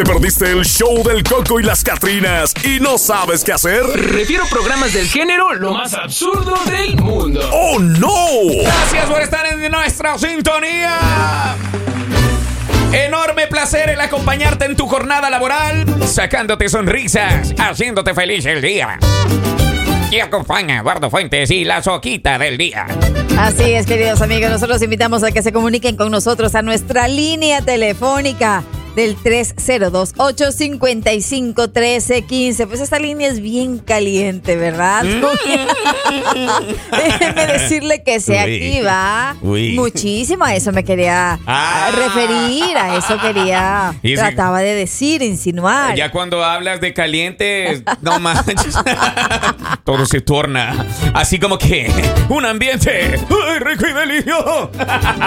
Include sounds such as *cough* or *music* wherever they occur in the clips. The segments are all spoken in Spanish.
¿Te perdiste el show del Coco y las Catrinas y no sabes qué hacer? Refiero programas del género lo más absurdo del mundo. ¡Oh, no! Gracias por estar en nuestra sintonía. Enorme placer el acompañarte en tu jornada laboral, sacándote sonrisas, haciéndote feliz el día. Y acompaña Eduardo Fuentes y la soquita del día. Así es, queridos amigos, nosotros invitamos a que se comuniquen con nosotros a nuestra línea telefónica del 302-855-1315. Pues esta línea es bien caliente, ¿verdad? Mm. *laughs* Déjeme decirle que se activa Uy. muchísimo. A eso me quería Ah. referir, a eso quería, Y trataba de decir, insinuar. Ya cuando hablas de caliente, no manches. *laughs* Todo se torna así como que un ambiente ¡ay, rico y delicioso!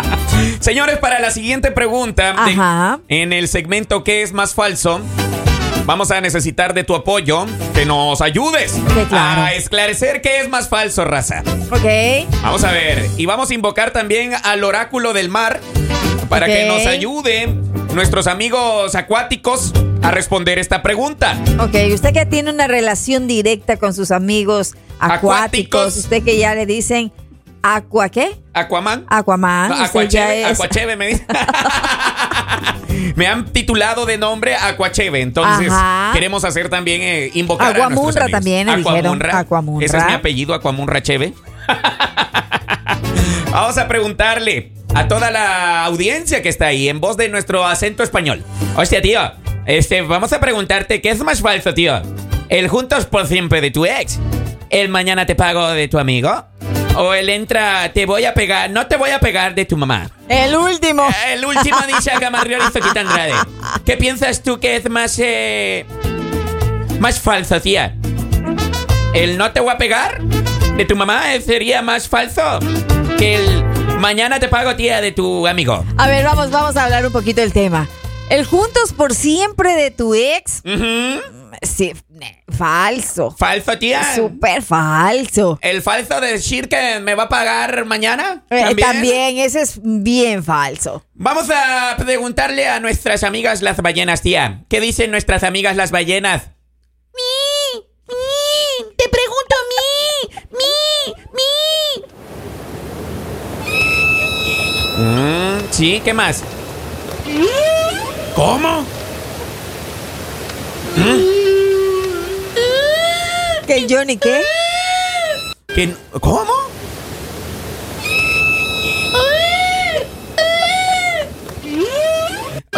*laughs* Señores, para la siguiente pregunta, Ajá. en el segmento ¿Qué es más falso? Vamos a necesitar de tu apoyo, que nos ayudes Sí, claro. a esclarecer qué es más falso, raza. Ok. Vamos a ver, y vamos a invocar también al oráculo del mar para que nos ayude nuestros amigos acuáticos a responder esta pregunta. Ok, usted que tiene una relación directa con sus amigos acuáticos, Acuáticos. usted que ya le dicen aqua qué? Aquaman. Aquaman. No, ya Aquacheve, es- Aquacheve me dice. *laughs* *laughs* me han titulado de nombre Aquacheve, entonces Ajá. queremos hacer también eh, invocar a Aguamunra amigos. también Aquamunra. Aquamunra. Ese es mi apellido, Aquamunra Cheve. *laughs* Vamos a preguntarle a toda la audiencia que está ahí en voz de nuestro acento español. Hostia, tío, este, vamos a preguntarte qué es más falso, tío. El juntos por siempre de tu ex, el mañana te pago de tu amigo, o el entra te voy a pegar, no te voy a pegar de tu mamá. El último. El último dice a Gamarriol y Zoquita Andrade. ¿Qué piensas tú que es más eh, más falso, tía? ¿El no te voy a pegar de tu mamá eh, sería más falso que el mañana te pago, tía, de tu amigo? A ver, vamos, vamos a hablar un poquito del tema. El juntos por siempre de tu ex, sí, falso. ¿Falso, tía? Súper falso. ¿El falso de decir que me va a pagar mañana? Eh, También. ese es bien falso. Vamos a preguntarle a nuestras amigas las ballenas, tía. ¿Qué dicen nuestras amigas las ballenas? Mi, mi, te pregunto mi, mi, mi. Mm, sí, ¿qué más? ¿Cómo? ¿Que Johnny qué? ¿Qué- ¿Cómo?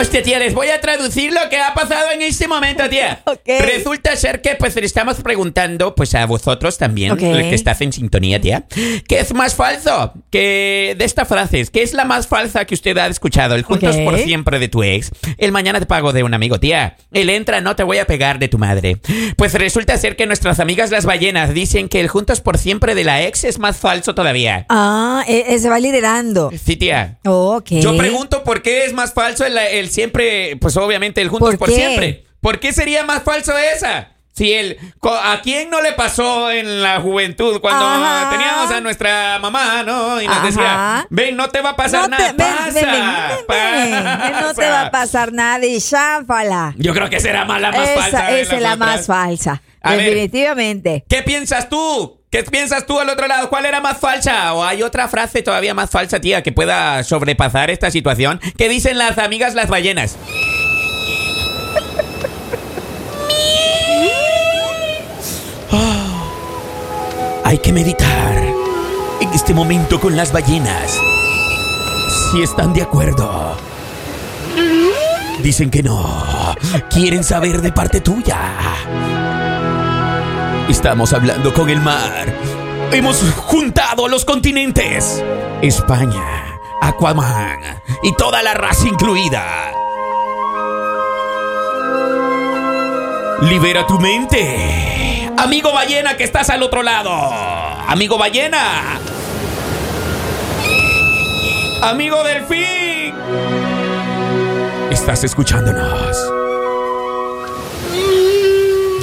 Hostia, tía, les voy a traducir lo que ha pasado en este momento, tía. *laughs* Ok. Resulta ser que, pues, le estamos preguntando, pues, a vosotros también, Ok. el que estás en sintonía, tía. ¿Qué es más falso que de esta frase? ¿Qué es la más falsa que usted ha escuchado? El juntos Ok. por siempre de tu ex. El mañana te pago de un amigo, tía. El entra, no te voy a pegar de tu madre. Pues resulta ser que nuestras amigas las ballenas dicen que el juntos por siempre de la ex es más falso todavía. Ah, eh, eh, se va liderando. Sí, tía. Ok. Yo pregunto por qué es más falso el, el siempre, pues obviamente el juntos ¿Por siempre. ¿Por qué sería más falso esa? Si co- ¿A quién no le pasó en la juventud cuando Ajá. teníamos a nuestra mamá, ¿no? Y nos Ajá. decía, ven, no te va a pasar No te, nada. ven, pasa, ven, no te va a *laughs* pasar nada y cháfala. Yo creo que será más la más esa falsa. esa es la más falsa. A ver. definitivamente. ¿Qué piensas tú? ¿Qué piensas tú al otro lado? ¿Cuál era más falsa? ¿O hay otra frase todavía más falsa, tía, que pueda sobrepasar esta situación? ¿Qué dicen las amigas las ballenas? Ah, hay que meditar en este momento con las ballenas. Si están de acuerdo. Dicen que no. Quieren saber de parte tuya. Estamos hablando con el mar. Hemos juntado los continentes. España, Aquaman y toda la raza incluida. Libera tu mente. Amigo ballena que estás al otro lado. Amigo ballena. Amigo delfín. Estás escuchándonos.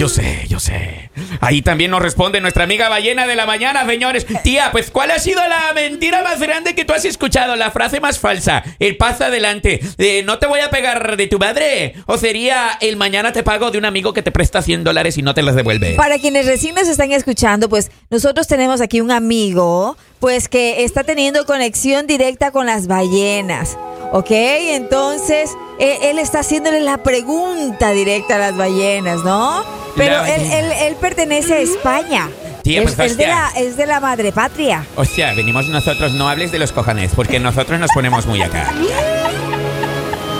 Yo sé, yo sé. Ahí también nos responde nuestra amiga ballena de la mañana, señores. Tía, pues ¿cuál ha sido la mentira más grande que tú has escuchado? La frase más falsa. El paso adelante. Eh, no te voy a pegar de tu madre. O sería el mañana te pago de un amigo que te presta 100 dólares y no te los devuelve. Para quienes recién nos están escuchando, pues nosotros tenemos aquí un amigo, pues que está teniendo conexión directa con las ballenas. ¿Ok? Entonces, él, él está haciéndole la pregunta directa a las ballenas, ¿no? Pero La él, él, él pertenece a España. Es, pues, es de la, es de la madre patria. Hostia, venimos nosotros, no hables de los cojones, porque nosotros nos ponemos muy acá.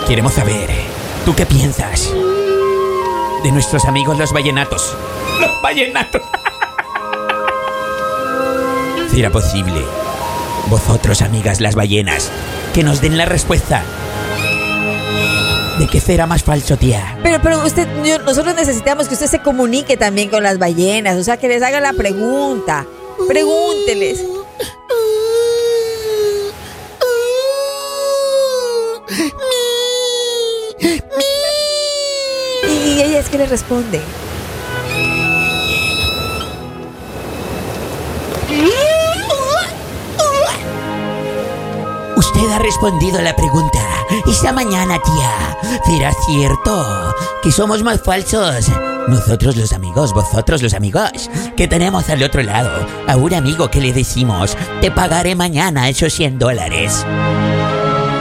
Queremos saber, ¿tú qué piensas de nuestros amigos los vallenatos? Los vallenatos. *laughs* ¿Será posible? Vosotros, amigas las ballenas, que nos den la respuesta. ¿De qué será más falso, tía? Pero, pero usted, yo- nosotros necesitamos que usted se comunique también con las ballenas, o sea, que les haga la pregunta. Pregúnteles. Y ellas que le responden. Usted ha respondido la pregunta. Esta mañana, tía, ¿será cierto que somos más falsos? Nosotros los amigos, vosotros los amigos, que tenemos al otro lado a un amigo que le decimos, te pagaré mañana esos 100 dólares.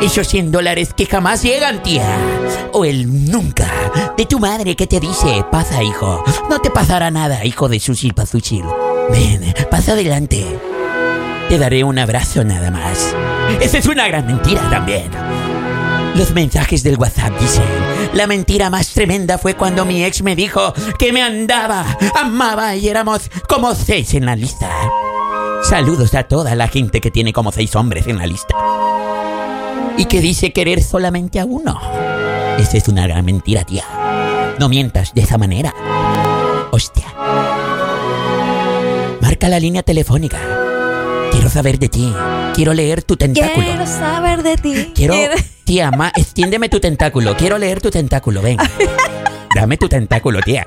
Esos 100 dólares que jamás llegan, tía. O el nunca. De tu madre que te dice, pasa, hijo. No te pasará nada, hijo de Susil Pazuchil. Ven, pasa adelante. Te daré un abrazo nada más. Esa es una gran mentira también. Los mensajes del WhatsApp dicen, la mentira más tremenda fue cuando mi ex me dijo que me andaba, amaba y éramos como seis en la lista. Saludos a toda la gente que tiene como seis hombres en la lista. Y que dice querer solamente a uno. Esa es una gran mentira, tía. No mientas de esa manera. Hostia. Marca la línea telefónica. Quiero saber de ti. Quiero leer tu tentáculo. Quiero saber de ti. Quiero, *laughs* tía, ma, extiéndeme tu tentáculo. Quiero leer tu tentáculo, ven. *laughs* Dame tu tentáculo, tía.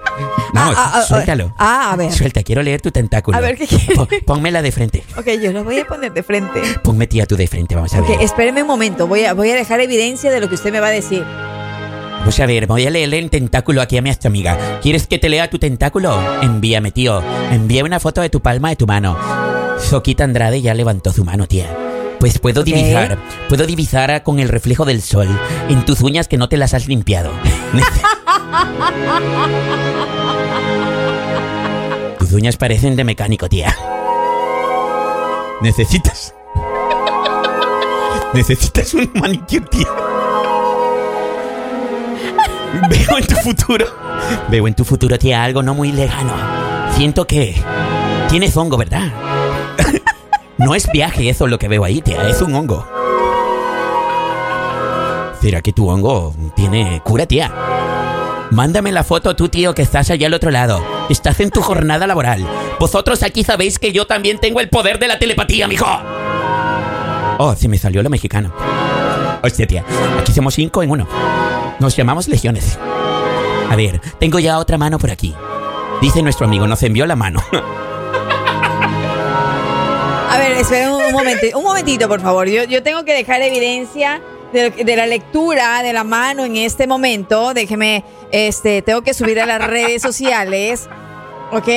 Vamos, Ah, ah, ah, suéltalo. Ah, a ver. Suelta, quiero leer tu tentáculo. A ver, ¿qué quiere? Po- Pónmela de frente. Ok, yo lo voy a poner de frente. Ponme, tía, tú de frente, vamos a Ok, ver. espéreme un momento. Voy a, voy a dejar evidencia de lo que usted me va a decir. Vamos a ver, voy a leerle el tentáculo aquí a mi amiga. ¿Quieres que te lea tu tentáculo? Envíame, tío. Envía una foto de tu palma de tu mano. Soquita Andrade ya levantó su mano, tía. Pues puedo divisar, puedo divisar con el reflejo del sol en tus uñas que no te las has limpiado. *laughs* tus uñas parecen de mecánico, tía. Necesitas. Necesitas un manicure, tía. Veo en tu futuro. Veo en tu futuro, tía, algo no muy lejano. Siento que tienes hongo, ¿verdad? No es viaje eso lo que veo ahí, tía, es un hongo. ¿Será que tu hongo tiene cura, tía? Mándame la foto tú, tío, que estás allá al otro lado. Estás en tu jornada laboral. Vosotros aquí sabéis que yo también tengo el poder de la telepatía, mijo. Oh, se me salió lo mexicano. Hostia, tía, aquí somos cinco en uno. Nos llamamos legiones. A ver, tengo ya otra mano por aquí. Dice nuestro amigo, nos envió la mano. *laughs* A ver, esperen un, un momentito, un momentito, por favor. Yo, yo tengo que dejar evidencia de, de la lectura de la mano en este momento. Déjeme, este, tengo que subir a las redes sociales. ¿Ok?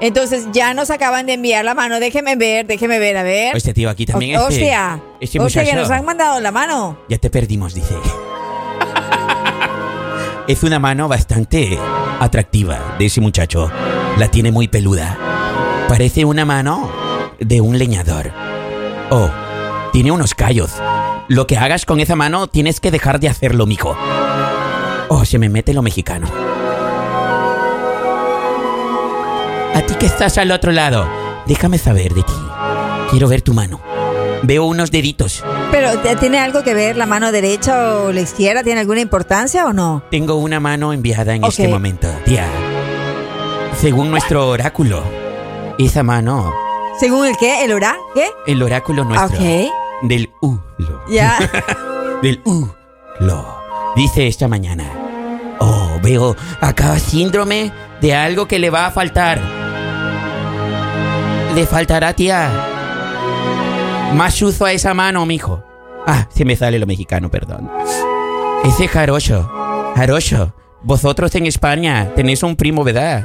Entonces ya nos acaban de enviar la mano. Déjeme ver, déjeme ver, a ver. Hostia, tío, aquí también O- este... Hostia, este hostia, que muchacho- nos han mandado la mano. Ya te perdimos, dice. *laughs* Es una mano bastante atractiva de ese muchacho. La tiene muy peluda. Parece una mano de un leñador. Oh, tiene unos callos. Lo que hagas con esa mano tienes que dejar de hacerlo, mijo. Oh, se me mete lo mexicano. A ti que estás al otro lado, déjame saber de ti. Quiero ver tu mano. Veo unos deditos. Pero ¿t- ¿tiene algo que ver la mano derecha o la izquierda? ¿Tiene alguna importancia o no? Tengo una mano enviada en este momento, tía. Según nuestro oráculo, esa mano, ¿Según el qué? ¿El orá? ¿Qué? el oráculo nuestro, Ok. del Ulo, Ya. *laughs* del Ulo, dice esta mañana Oh, veo acá síndrome de algo que le va a faltar. Le faltará, tía. Más uso a esa mano, mijo. Ah, se me sale lo mexicano, perdón. Ese jarocho. Jarocho. Vosotros en España tenéis un primo, ¿verdad?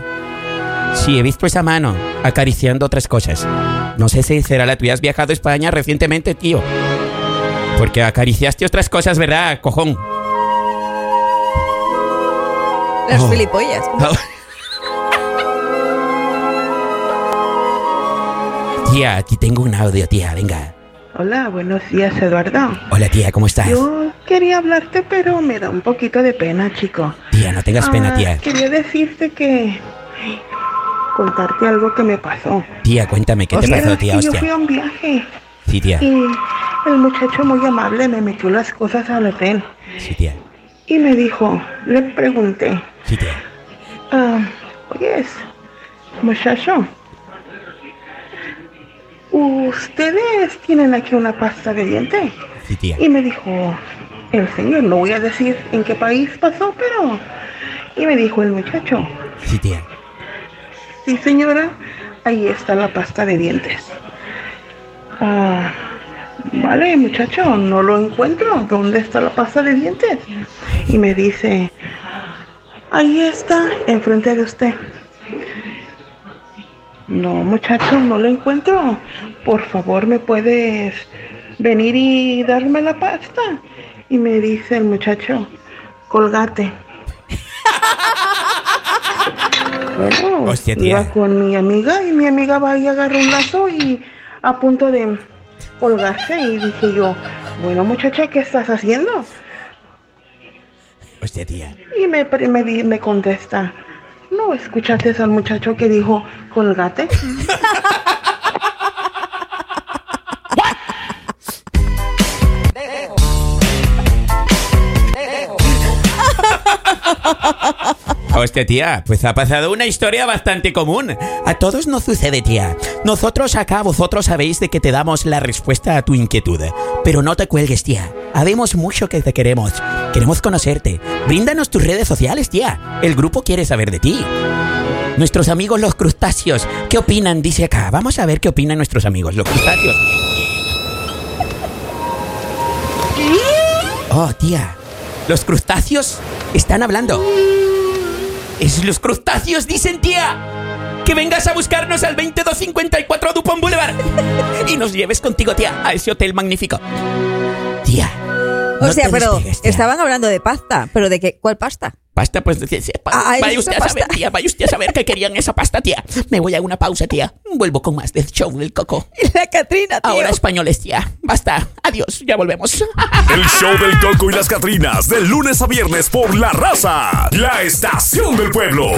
Sí, he visto esa mano acariciando otras cosas. No sé si será la tuya. Has viajado a España recientemente, tío. Porque acariciaste otras cosas, ¿verdad, cojón? Las Oh. filipollas. *laughs* Tía, aquí tengo un audio, tía, venga. Hola, buenos días, Eduardo. Hola, tía, ¿cómo estás? Yo quería hablarte, pero me da un poquito de pena, chico. Tía, no tengas pena, Ah, tía. Quería decirte que... Contarte algo que me pasó. Tía, cuéntame, ¿qué te Hostia, pasó, tía? que Yo fui Hostia. a un viaje Sí, tía. y el muchacho muy amable me metió las cosas al hotel Sí, tía. y me dijo, le pregunté, Sí, tía. ah, oye, muchacho, ¿ustedes tienen aquí una pasta de dientes? Sí, tía. Y me dijo el señor, no voy a decir en qué país pasó, pero... Y me dijo el muchacho, Sí, tía. Sí señora, ahí está la pasta de dientes. Ah, vale muchacho, no lo encuentro. ¿Dónde está la pasta de dientes? Y me dice, ahí está, enfrente de usted. No, muchacho, no lo encuentro. Por favor, ¿me puedes venir y darme la pasta? Y me dice el muchacho, colgate. Hostia, tía. iba con mi amiga y mi amiga va y agarra un lazo y a punto de colgarse y dije yo, bueno muchacha, ¿qué estás haciendo? Hostia, tía. Y me, me, me contesta, ¿no escuchaste al muchacho que dijo colgate? *laughs* Hostia, tía, pues ha pasado una historia bastante común. A todos nos sucede, tía. Nosotros acá, vosotros sabéis de que te damos la respuesta a tu inquietud. Pero no te cuelgues, tía. Habemos mucho que te queremos. Queremos conocerte. Bríndanos tus redes sociales, tía. El grupo quiere saber de ti. Nuestros amigos los crustáceos, ¿qué opinan? Dice acá. Vamos a ver qué opinan nuestros amigos, los crustáceos. Oh, tía. Los crustáceos están hablando. Es los crustáceos, dicen, tía. Que vengas a buscarnos al 2254 Dupont Boulevard. Y nos lleves contigo, tía, a ese hotel magnífico. Tía. O no sea, pero estaban hablando de pasta, pero de qué, ¿cuál pasta? Pasta, pues, sí, sí, pa- Ah, vaya ¿es usted a saber, tía, vaya usted a saber que querían esa pasta, tía. Me voy a una pausa, tía. Vuelvo con más del show del coco. La Catrina, tío. Ahora españoles, tía. Basta. Adiós, ya volvemos. El show del Coco y las Catrinas, de lunes a viernes por La Raza, la estación del pueblo.